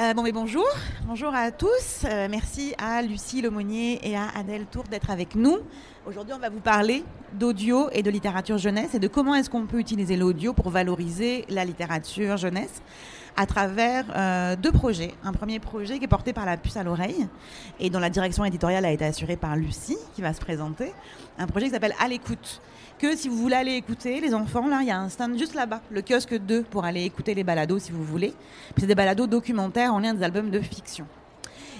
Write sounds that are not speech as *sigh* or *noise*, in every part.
Euh, bon, mais bonjour, bonjour à tous. Euh, merci à Lucie Lemonnier et à Adèle Tour d'être avec nous. Aujourd'hui, on va vous parler d'audio et de littérature jeunesse et de comment est-ce qu'on peut utiliser l'audio pour valoriser la littérature jeunesse à travers euh, deux projets. Un premier projet qui est porté par la puce à l'oreille et dont la direction éditoriale a été assurée par Lucie, qui va se présenter. Un projet qui s'appelle À l'écoute. Que si vous voulez aller écouter, les enfants, là, il y a un stand juste là-bas, le kiosque 2, pour aller écouter les balados si vous voulez. C'est des balados documentaires en lien des albums de fiction.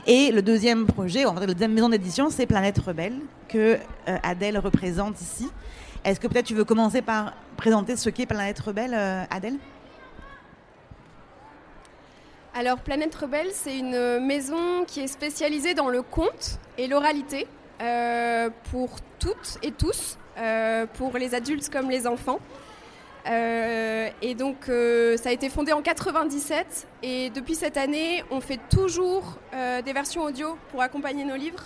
Et le deuxième projet, en fait, la deuxième maison d'édition, c'est Planète Rebelle, que euh, Adèle représente ici. Est-ce que peut-être tu veux commencer par présenter ce qu'est Planète Rebelle, euh, Adèle? Alors Planète Rebelle, c'est une maison qui est spécialisée dans le conte et l'oralité euh, pour toutes et tous, euh, pour les adultes comme les enfants. Euh, et donc ça a été fondé en 97 et depuis cette année, on fait toujours des versions audio pour accompagner nos livres.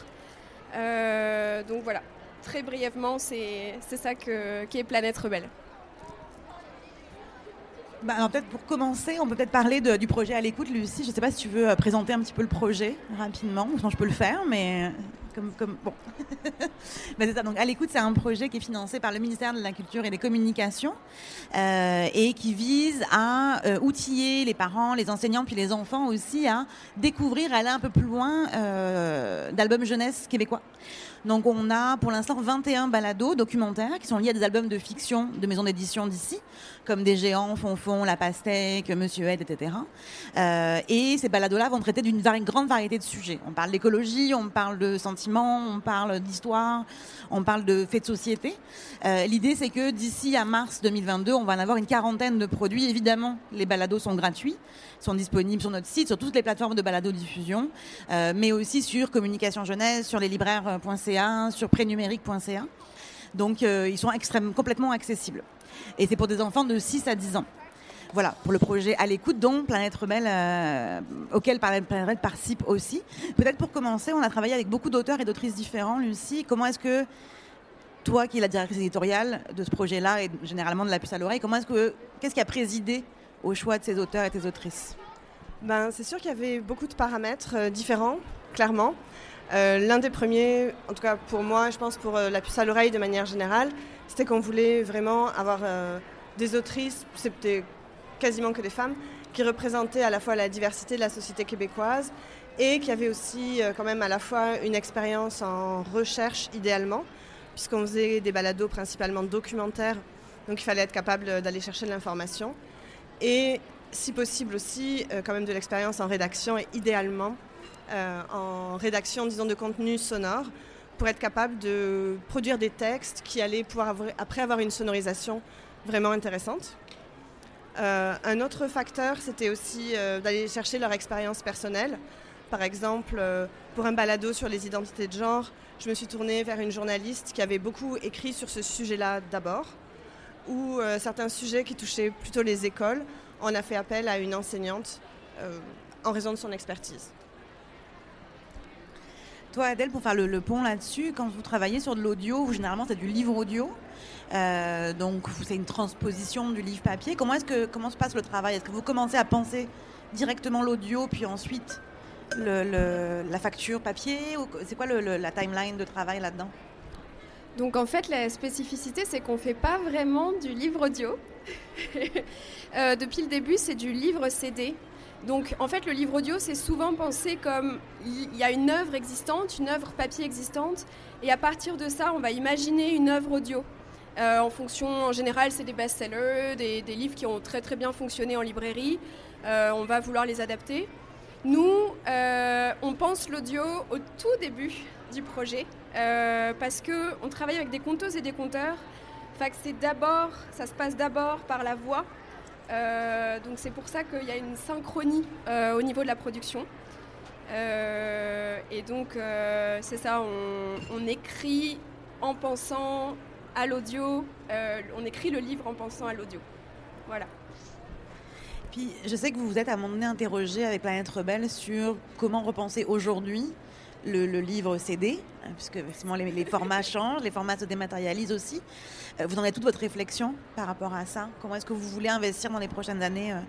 donc voilà, très brièvement, c'est ça que, qui est Planète Rebelle. Bah, peut-être pour commencer, on peut peut-être parler du projet à l'écoute, Lucie. Je ne sais pas si tu veux euh, présenter un petit peu le projet rapidement. Sinon, je peux le faire, mais comme, bon. *laughs* Ben, c'est ça. Donc, à l'écoute, c'est un projet qui est financé par le ministère de la Culture et des Communications euh, et qui vise à euh, outiller les parents, les enseignants, puis les enfants aussi à découvrir, aller un peu plus loin d'albums jeunesse québécois. Donc on a pour l'instant 21 balados documentaires qui sont liés à des albums de fiction de maisons d'édition d'ici, comme Des Géants, Fonfon, La Pastèque, Monsieur Ed, etc. Euh, et ces balados-là vont traiter d'une grande variété de sujets. On parle d'écologie, on parle de sentiments, on parle d'histoire, on parle de faits de société. Euh, l'idée c'est que d'ici à mars 2022, on va en avoir une quarantaine de produits. Évidemment, les balados sont gratuits, sont disponibles sur notre site, sur toutes les plateformes de balado diffusion, euh, mais aussi sur Communication Jeunesse, sur les libraires.ca sur prénumérique.ca. Donc ils sont extrêmement, complètement accessibles. Et c'est pour des enfants de 6 à 10 ans. Voilà, pour le projet à l'écoute, dont Planète Rebelle, euh, auquel Planète Rebelle participe aussi. Peut-être pour commencer, on a travaillé avec beaucoup d'auteurs et d'autrices différents. Lucie, comment est-ce que toi, qui es la directrice éditoriale de ce projet-là et généralement de la puce à l'oreille, comment est-ce que qu'est-ce qui a présidé au choix de ces auteurs et tes autrices? Ben, c'est sûr qu'il y avait beaucoup de paramètres euh, différents, clairement. Euh, l'un des premiers, en tout cas pour moi, je pense pour la puce à l'oreille de manière générale, c'était qu'on voulait vraiment avoir euh, des autrices, c'était quasiment que des femmes, qui représentaient à la fois la diversité de la société québécoise et qui avaient aussi quand même à la fois une expérience en recherche idéalement, puisqu'on faisait des balados principalement documentaires, donc il fallait être capable d'aller chercher de l'information, et si possible aussi quand même de l'expérience en rédaction et idéalement euh, en rédaction, disons, de contenu sonore pour être capable de produire des textes qui allaient pouvoir après avoir une sonorisation vraiment intéressante. Euh, un autre facteur, c'était aussi euh, d'aller chercher leur expérience personnelle. Par exemple, pour un balado sur les identités de genre, je me suis tournée vers une journaliste qui avait beaucoup écrit sur ce sujet-là d'abord, ou certains sujets qui touchaient plutôt les écoles, on a fait appel à une enseignante en raison de son expertise. Toi, Adèle, pour faire le, pont là-dessus, quand vous travaillez sur de l'audio, généralement c'est du livre audio, euh, donc c'est une transposition du livre papier. Comment est-ce que comment se passe le travail? Est-ce que vous commencez à penser directement l'audio, puis ensuite la facture papier? C'est quoi la timeline de travail là-dedans? Donc en fait, la spécificité, c'est qu'on ne fait pas vraiment du livre audio. *laughs* Euh, depuis le début, c'est du livre CD. Donc en fait, le livre audio, c'est souvent pensé comme il y a une œuvre existante, une œuvre papier existante, et à partir de ça, on va imaginer une œuvre audio. Euh, en fonction, en général, c'est des best-sellers, des, livres qui ont très très bien fonctionné en librairie. Euh, on va vouloir les adapter. Nous, euh, on pense l'audio au tout début du projet parce que on travaille avec des conteuses et des conteurs. Fait c'est d'abord, ça se passe d'abord par la voix donc c'est pour ça qu'il y a une synchronie euh, au niveau de la production. Euh, et donc c'est ça, on, écrit en pensant à l'audio, on écrit le livre en pensant à l'audio. Voilà. Puis je sais que vous vous êtes à un moment donné interrogé avec Planète Rebelle sur comment repenser aujourd'hui le, livre CD, puisque effectivement les, les, formats changent, les formats se dématérialisent aussi. Euh, vous en avez toute votre réflexion par rapport à ça? Comment est-ce que vous voulez investir dans les prochaines années euh,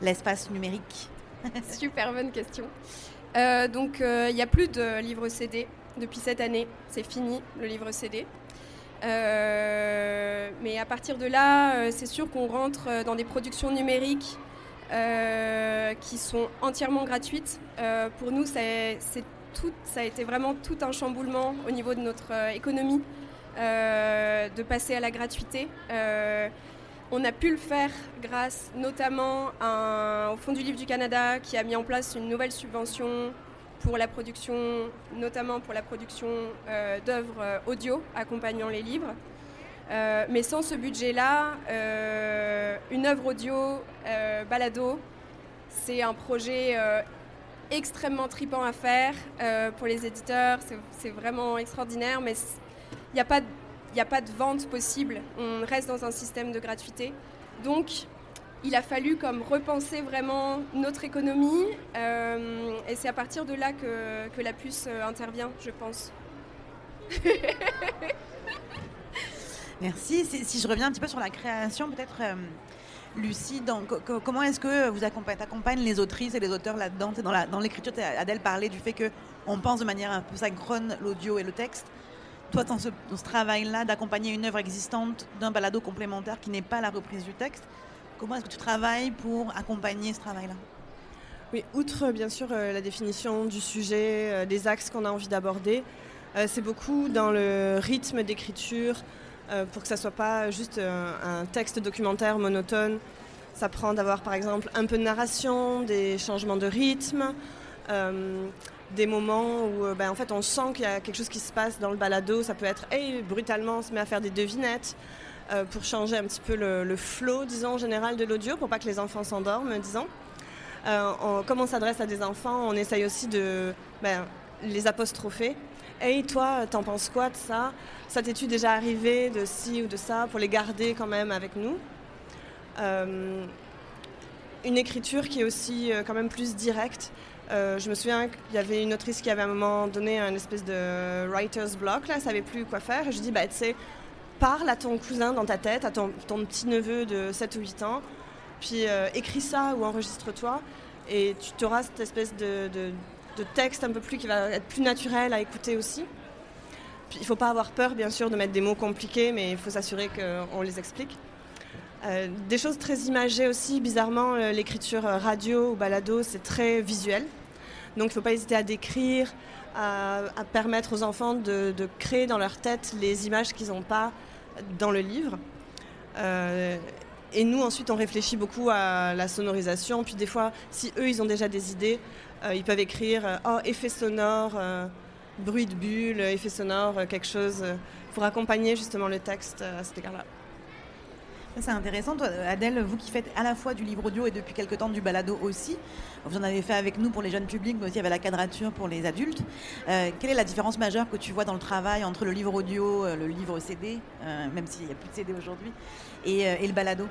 l'espace numérique? *laughs* Super bonne question. Euh, donc il n'y a plus de livre CD depuis cette année, c'est fini le livre CD. mais à partir de là, c'est sûr qu'on rentre dans des productions numériques qui sont entièrement gratuites. pour nous, ça a été vraiment tout un chamboulement au niveau de notre euh, économie euh, de passer à la gratuité. Euh, on a pu le faire grâce notamment au Fonds du Livre du Canada qui a mis en place une nouvelle subvention pour la production, notamment pour la production d'œuvres audio accompagnant les livres. Mais sans ce budget-là, une œuvre audio, balado, c'est un projet extrêmement tripant à faire euh, pour les éditeurs. C'est vraiment extraordinaire, mais il n'y a, pas de, vente possible. On reste dans un système de gratuité. Donc, il a fallu comme repenser vraiment notre économie. Euh, et c'est à partir de là que, la puce euh, intervient, je pense. *laughs* Merci. Si, je reviens un petit peu sur la création, peut-être Lucie, comment est-ce que vous accompagnez les autrices et les auteurs là-dedans? Dans l'écriture, Adèle parlait du fait qu'on pense de manière un peu synchrone l'audio et le texte. Toi, dans ce, travail-là d'accompagner une œuvre existante d'un balado complémentaire qui n'est pas la reprise du texte, comment est-ce que tu travailles pour accompagner ce travail-là? Oui, outre bien sûr euh, la définition du sujet, euh, des axes qu'on a envie d'aborder, euh, c'est beaucoup dans le rythme d'écriture, euh, pour que ça soit pas juste un, texte documentaire monotone. Ça prend d'avoir par exemple un peu de narration, des changements de rythme, euh, des moments où euh, ben, en fait on sent qu'il y a quelque chose qui se passe dans le balado. Ça peut être hey, brutalement on se met à faire des devinettes pour changer un petit peu le, flow, disons, général de l'audio, pour pas que les enfants s'endorment, disons. comme on s'adresse à des enfants, on essaye aussi de ben, les apostropher Hey, toi, t'en penses quoi de ça? Ça t'es-tu déjà arrivé de ci ou de ça pour les garder quand même avec nous? Euh, Une écriture qui est aussi euh, quand même plus directe. Euh, je me souviens qu'il y avait une autrice qui avait à un moment donné un espèce de writer's block, là, elle savait plus quoi faire. Et je dis, bah, parle à ton cousin dans ta tête, à ton, petit neveu de 7 ou 8 ans, puis écris ça ou enregistre-toi, et tu auras cette espèce de texte un peu plus qui va être plus naturel à écouter aussi. il ne faut pas avoir peur, bien sûr, de mettre des mots compliqués, mais il faut s'assurer qu'on les explique. Euh, des choses très imagées aussi, bizarrement, euh, l'écriture radio ou balado, c'est très visuel. Donc il ne faut pas hésiter à décrire, à, permettre aux enfants de, créer dans leur tête les images qu'ils n'ont pas dans le livre. Euh, et nous, ensuite, on réfléchit beaucoup à la sonorisation. Puis des fois, si eux, ils ont déjà des idées, euh, ils peuvent écrire euh, oh, effet sonore, euh, bruit de bulle, effet sonore, quelque chose pour accompagner justement le texte à cet égard-là. C'est intéressant, Adèle, vous qui faites à la fois du livre audio et depuis quelque temps du balado aussi. Vous en avez fait avec nous pour les jeunes publics, mais aussi avec la quadrature pour les adultes. quelle est la différence majeure que tu vois dans le travail entre le livre audio, le livre CD, même s'il n'y a plus de CD aujourd'hui, et le balado?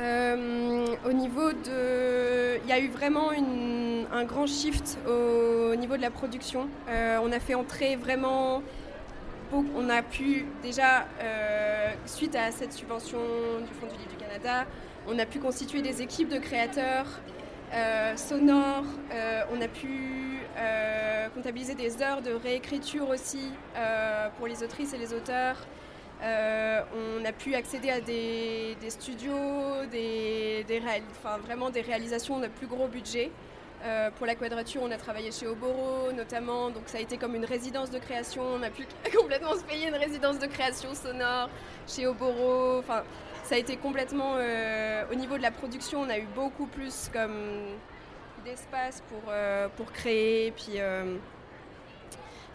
Euh, au niveau de. Il y a eu vraiment un grand shift au, niveau de la production. Euh, on a fait entrer vraiment. On a pu déjà, euh, suite à cette subvention du Fonds du Livre du Canada, on a pu constituer des équipes de créateurs sonores. on a pu comptabiliser des heures de réécriture aussi pour les autrices et les auteurs. Euh, on a pu accéder à des, studios, des, vraiment des réalisations de plus gros budget. Euh, pour la quadrature, on a travaillé chez Oboro notamment, donc ça a été comme une résidence de création. On a pu *laughs* complètement se payer une résidence de création sonore chez Oboro. Ça a été complètement euh, au niveau de la production, on a eu beaucoup plus d'espace pour, créer.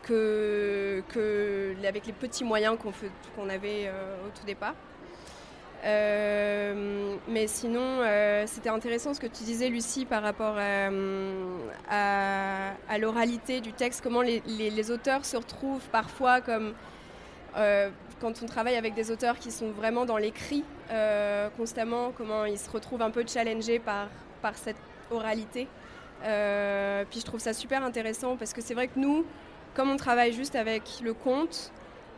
Que, avec les petits moyens qu'on qu'on avait euh, au tout départ. Euh, mais sinon, euh, c'était intéressant ce que tu disais, Lucie, par rapport à, l'oralité du texte, comment les, auteurs se retrouvent parfois comme quand on travaille avec des auteurs qui sont vraiment dans l'écrit constamment, comment ils se retrouvent un peu challengés par, par cette oralité. Puis je trouve ça super intéressant parce que c'est vrai que nous, comme on travaille juste avec le conte,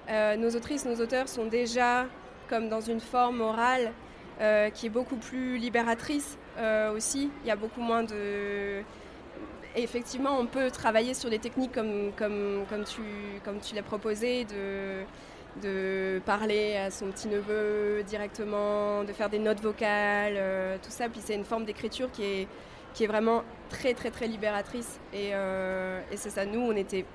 nos autrices, nos auteurs sont déjà comme dans une forme orale qui est beaucoup plus libératrice aussi. Il y a beaucoup moins de effectivement, on peut travailler sur des techniques comme, comme, comme tu, comme tu l'as proposé, de, de parler à son petit-neveu directement, de faire des notes vocales, euh, tout ça. Puis c'est une forme d'écriture qui est, qui est vraiment très, très, très libératrice. Et, euh, et c'est ça, nous, on était...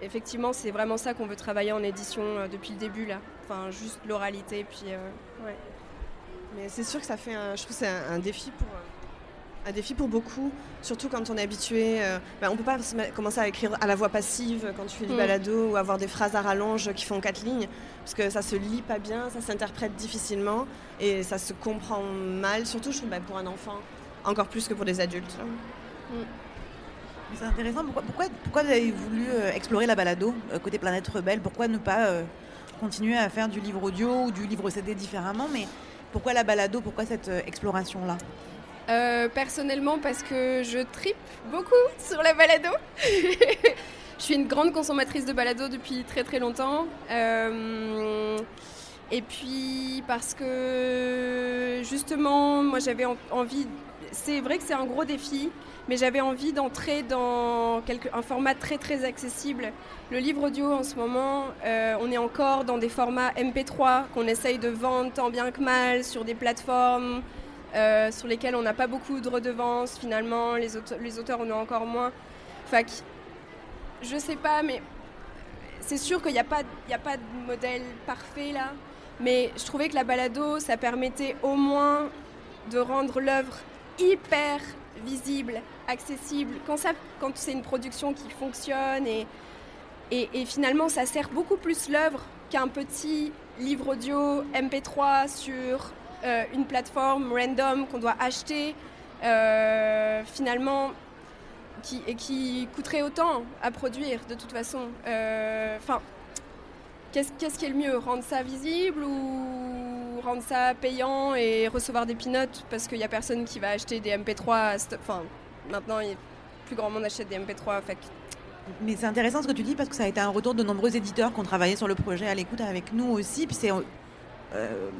Effectivement, c'est vraiment ça qu'on veut travailler en édition euh, depuis le début, là. Enfin, juste l'oralité, puis... ouais. Mais c'est sûr que ça fait un... Je trouve que c'est un défi pour un défi pour beaucoup, surtout quand on est habitué. Euh, ben, on ne peut pas commencer à écrire à la voix passive quand tu fais du mm. balado ou avoir des phrases à rallonge qui font quatre lignes, parce que ça se lit pas bien, ça s'interprète difficilement et ça se comprend mal, surtout je trouve ben, pour un enfant, encore plus que pour des adultes. C'est intéressant. Pourquoi, pourquoi, vous avez voulu euh, explorer la balado euh, côté Planète Rebelle? Pourquoi ne pas continuer à faire du livre audio ou du livre CD différemment? Mais pourquoi la balado? Pourquoi cette exploration-là? Euh, personnellement, parce que je tripe beaucoup sur la balado. *laughs* je suis une grande consommatrice de balado depuis très très longtemps. Euh, et puis parce que justement, moi j'avais envie. C'est vrai que c'est un gros défi, mais j'avais envie d'entrer dans un format très très accessible. Le livre audio en ce moment, euh, on est encore dans des formats MP3 qu'on essaye de vendre tant bien que mal sur des plateformes. Euh, sur lesquels on n'a pas beaucoup de redevances finalement, les, auteurs, en ont encore moins. Enfin, je sais pas, mais c'est sûr qu'il n'y a, a pas de modèle parfait là, mais je trouvais que la balado, ça permettait au moins de rendre l'œuvre hyper visible, accessible, quand, ça, quand c'est une production qui fonctionne et, et, finalement ça sert beaucoup plus l'œuvre qu'un petit livre audio MP3 sur euh, une plateforme random qu'on doit acheter euh, finalement qui, et qui coûterait autant à produire de toute façon. Euh, enfin, qu'est-ce qui est le mieux Rendre ça visible ou rendre ça payant et recevoir des peanuts parce qu'il n'y a personne qui va acheter des MP3 Enfin, maintenant, plus grand monde achète des MP3. Fait mais c'est intéressant ce que tu dis parce que ça a été un retour de nombreux éditeurs qui ont travaillé sur le projet à l'écoute avec nous aussi. Puis c'est euh,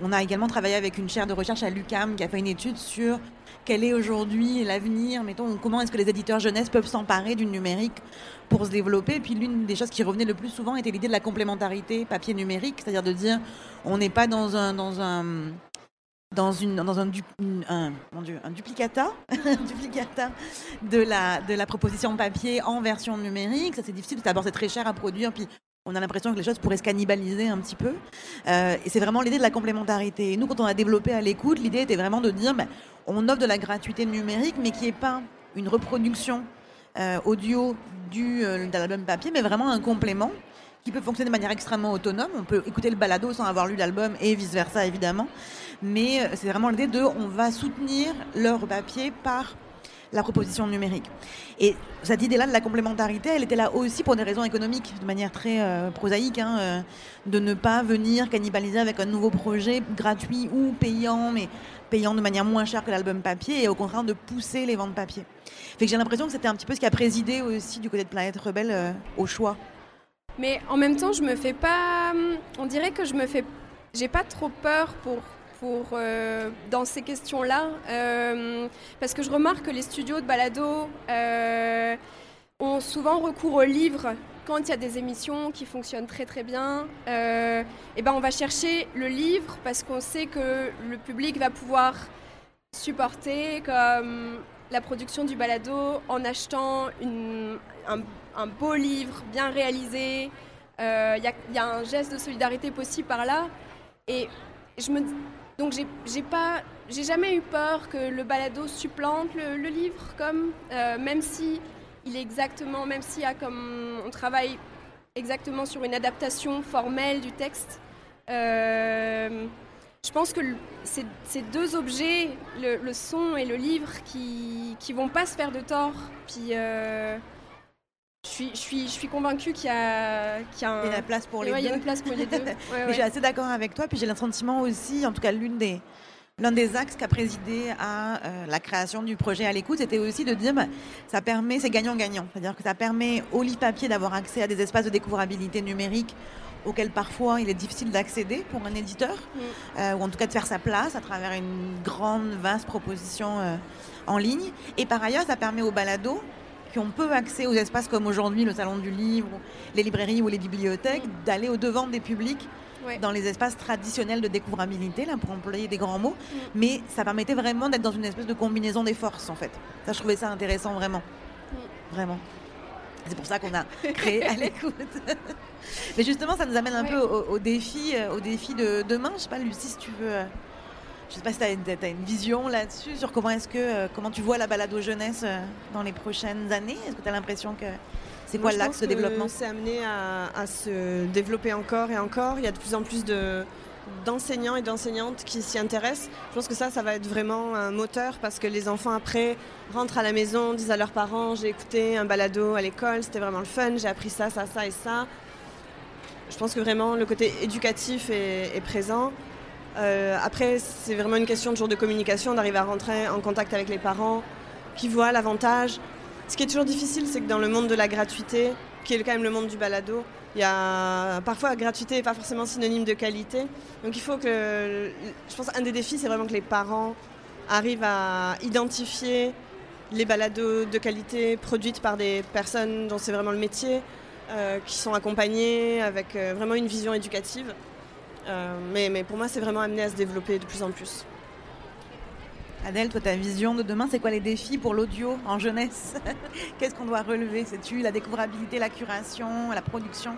on, a également travaillé avec une chaire de recherche à l'UCAM qui a fait une étude sur quel est aujourd'hui l'avenir, mettons, comment est-ce que les éditeurs jeunesse peuvent s'emparer du numérique pour se développer. Puis l'une des choses qui revenait le plus souvent était l'idée de la complémentarité papier-numérique, c'est-à-dire de dire on n'est pas dans un, dans un, dans, dans un, mon Dieu, un duplicata, *laughs* duplicata de, la, de la proposition papier en version numérique. Ça, c'est difficile. D'abord, c'est très cher à produire. Puis, on a l'impression que les choses pourraient se cannibaliser un petit peu. Euh, et c'est vraiment l'idée de la complémentarité. nous, quand on a développé à l'écoute, l'idée était vraiment de dire, ben, on offre de la gratuité numérique, mais qui n'est pas une reproduction euh, audio du, euh, de l'album papier, mais vraiment un complément qui peut fonctionner de manière extrêmement autonome. On peut écouter le balado sans avoir lu l'album et vice-versa, évidemment. Mais c'est vraiment l'idée de, on va soutenir l'œuvre papier par la proposition numérique. Et cette idée-là de la complémentarité, elle était là aussi pour des raisons économiques, de manière très euh, prosaïque, hein, euh, de ne pas venir cannibaliser avec un nouveau projet gratuit ou payant, mais payant de manière moins chère que l'album papier, et au contraire de pousser les ventes papier. Fait que j'ai l'impression que c'était un petit peu ce qui a présidé aussi du côté de Planète Rebelle euh, au choix. Mais en même temps, je me fais pas. On dirait que je me fais. J'ai pas trop peur pour euh, dans ces questions-là, euh, parce que je remarque que les studios de balado euh, ont souvent recours aux livres quand il y a des émissions qui fonctionnent très très bien. et ben on va chercher le livre parce qu'on sait que le public va pouvoir supporter comme la production du balado en achetant un, beau livre bien réalisé. Il y, y, a un geste de solidarité possible par là. Et je me, donc j'ai pas, j'ai jamais eu peur que le balado supplante le, livre, comme euh, même si il est exactement, même a comme on travaille exactement sur une adaptation formelle du texte. Euh, je pense que ces deux objets, le, son et le livre, qui qui vont pas se faire de tort. Puis euh, je suis, je suis, je suis convaincue qu'il y a, qu'il y a, un... il y a la place pour les Ouais, il y a deux. une place pour les deux. *laughs* Ouais, ouais. Je suis assez d'accord avec toi, puis j'ai le sentiment aussi, en tout cas l'une des l'un des axes qui a présidé à euh, la création du projet à l'écoute, c'était aussi de dire bah, ça permet, c'est gagnant-gagnant, c'est-à-dire que ça permet au livre papier d'avoir accès à des espaces de découvrabilité numérique auxquels parfois il est difficile d'accéder pour un éditeur, Mm. euh, ou en tout cas de faire sa place à travers une grande, vaste proposition euh, en ligne. Et par ailleurs, ça permet aux balados qui ont peu accès aux espaces comme aujourd'hui le salon du livre, les librairies ou les bibliothèques, d'aller au devant des publics Ouais. dans les espaces traditionnels de découvrabilité, là, pour employer des grands mots. Mm. Mais ça permettait vraiment d'être dans une espèce de combinaison des forces, en fait. Ça, je trouvais ça intéressant, vraiment. Mm. Vraiment. C'est pour ça qu'on a créé à l'écoute. *laughs* Mais justement, ça nous amène un Ouais. peu au, au défi, euh, au défi de demain. Je sais pas, Lucie, si tu veux. Je sais pas si tu as, une vision là-dessus sur comment est-ce que euh, comment tu vois la balade aux jeunesse euh, dans les prochaines années? Est-ce que tu as l'impression que c'est quoi l'axe de développement? C'est amené à, à se développer encore et encore. Il y a de plus en plus de d'enseignants et d'enseignantes qui s'y intéressent. Je pense que ça, ça va être vraiment un moteur parce que les enfants après rentrent à la maison, disent à leurs parents j'ai écouté un balado à l'école, c'était vraiment le fun, j'ai appris ça, ça, ça et ça. Je pense que vraiment le côté éducatif est, est présent. Euh, après, c'est vraiment une question de jour de communication, d'arriver à rentrer en contact avec les parents qui voient l'avantage. Ce qui est toujours difficile, c'est que dans le monde de la gratuité, qui est quand même le monde du balado, il y a parfois gratuité n'est pas forcément synonyme de qualité. Donc il faut que, je pense, un des défis, c'est vraiment que les parents arrivent à identifier les balados de qualité produites par des personnes dont c'est vraiment le métier, euh, qui sont accompagnées avec euh, vraiment une vision éducative. Euh, mais, mais pour moi, c'est vraiment amené à se développer de plus en plus. Adèle, toi, ta vision de demain, c'est quoi les défis pour l'audio en jeunesse *laughs* Qu'est-ce qu'on doit relever? Sais-tu la découvrabilité, la curation, la production?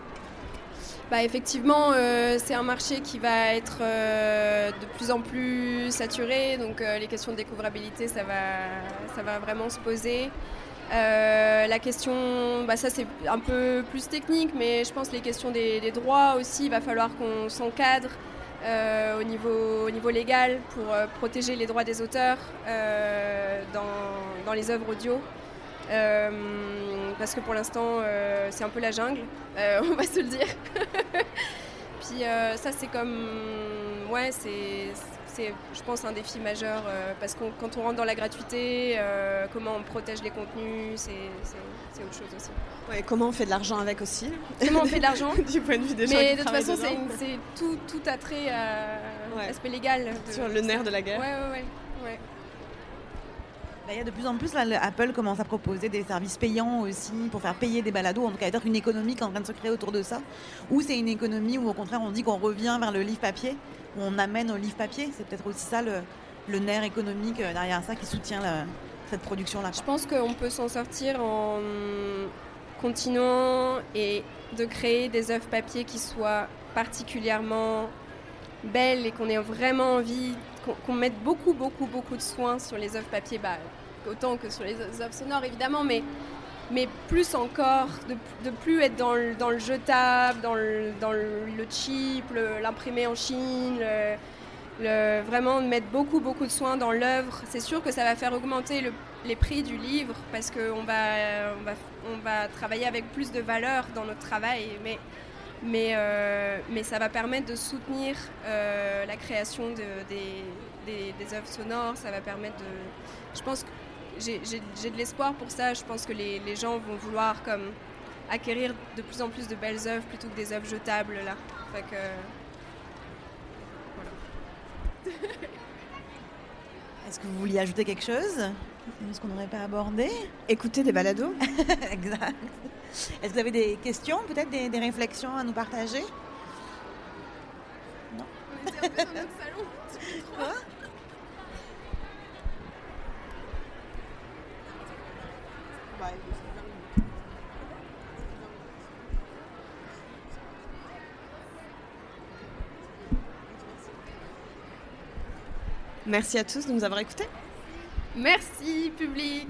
Bah, effectivement, euh, c'est un marché qui va être euh, de plus en plus saturé, donc euh, les questions de découvrabilité, ça va, ça va vraiment se poser. Euh, la question, bah, ça c'est un peu plus technique, mais je pense les questions des, droits aussi, il va falloir qu'on s'encadre euh, au, niveau, au niveau légal pour euh, protéger les droits des auteurs dans, dans les œuvres audio. Parce que pour l'instant, c'est un peu la jungle, *laughs* on va se le dire. *laughs* Puis ça, c'est comme. Ouais, c'est, c'est, je pense, un défi majeur. euh, parce que quand on rentre dans la gratuité, euh, comment on protège les contenus, c'est, c'est, c'est autre chose aussi. Ouais, comment on fait de l'argent avec aussi Comment on fait de l'argent *laughs* Du point de vue des gens Mais qui de toute façon, c'est, dedans. une- c'est tout, tout attrait à Ouais. l'aspect légal. de- Sur le nerf de la guerre. ouais, ouais. ouais. Il y a de plus en plus, là, le- Apple commence à proposer des services payants aussi pour faire payer des balados. En tout cas, il y a une économie qui est en train de se créer autour de ça. Ou c'est une économie où, au contraire, on dit qu'on revient vers le livre papier, on amène au livre papier. C'est peut-être aussi ça le, nerf économique euh, derrière ça qui soutient cette production-là. Je pense qu'on peut s'en sortir en continuant et de créer des œuvres papier qui soient particulièrement belles et qu'on ait vraiment envie, qu'on qu'on mette beaucoup, beaucoup, beaucoup de soins sur les œuvres papier, bah, autant que sur les œuvres sonores évidemment, mais, mais plus encore, de, de plus être dans le, dans le jetable, dans le, dans le, l'imprimé en Chine, vraiment de mettre beaucoup beaucoup de soins dans l'œuvre. C'est sûr que ça va faire augmenter le- les prix du livre parce qu'on va, on va, on va travailler avec plus de valeur dans notre travail, mais, mais, euh, mais ça va permettre de soutenir euh, la création de- des, des, des œuvres sonores. Ça va permettre de. Je pense que j'ai- de l'espoir pour ça. Je pense que les, les gens vont vouloir comme acquérir de plus en plus de belles œuvres plutôt que des œuvres jetables là. Fait que, Est-ce que vous vouliez ajouter quelque chose? Ce qu'on n'aurait pas abordé? Écouter des balados. *laughs* Exact. Est-ce que vous avez des questions, peut-être des, des réflexions à nous partager? On était un peu dans notre salon. Merci à tous de nous avoir écoutés. Merci public.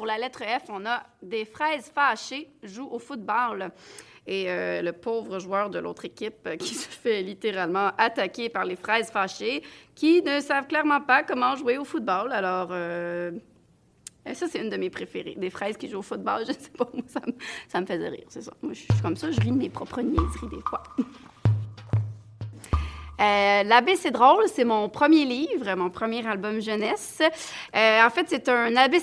Pour la lettre F, on a des fraises fâchées jouent au football. Et euh, le pauvre joueur de l'autre équipe euh, qui *laughs* se fait littéralement attaquer par les fraises fâchées, qui ne savent clairement pas comment jouer au football. Alors, euh, ça, c'est une de mes préférées. Des fraises qui jouent au football, *laughs* je ne sais pas, moi, ça me, ça faisait rire, c'est ça. Moi, je suis comme ça, je ris mes propres niaiseries des fois. *laughs* Euh, L'abbé, c'est drôle, c'est mon premier livre, mon premier album jeunesse. En fait, c'est un abbé,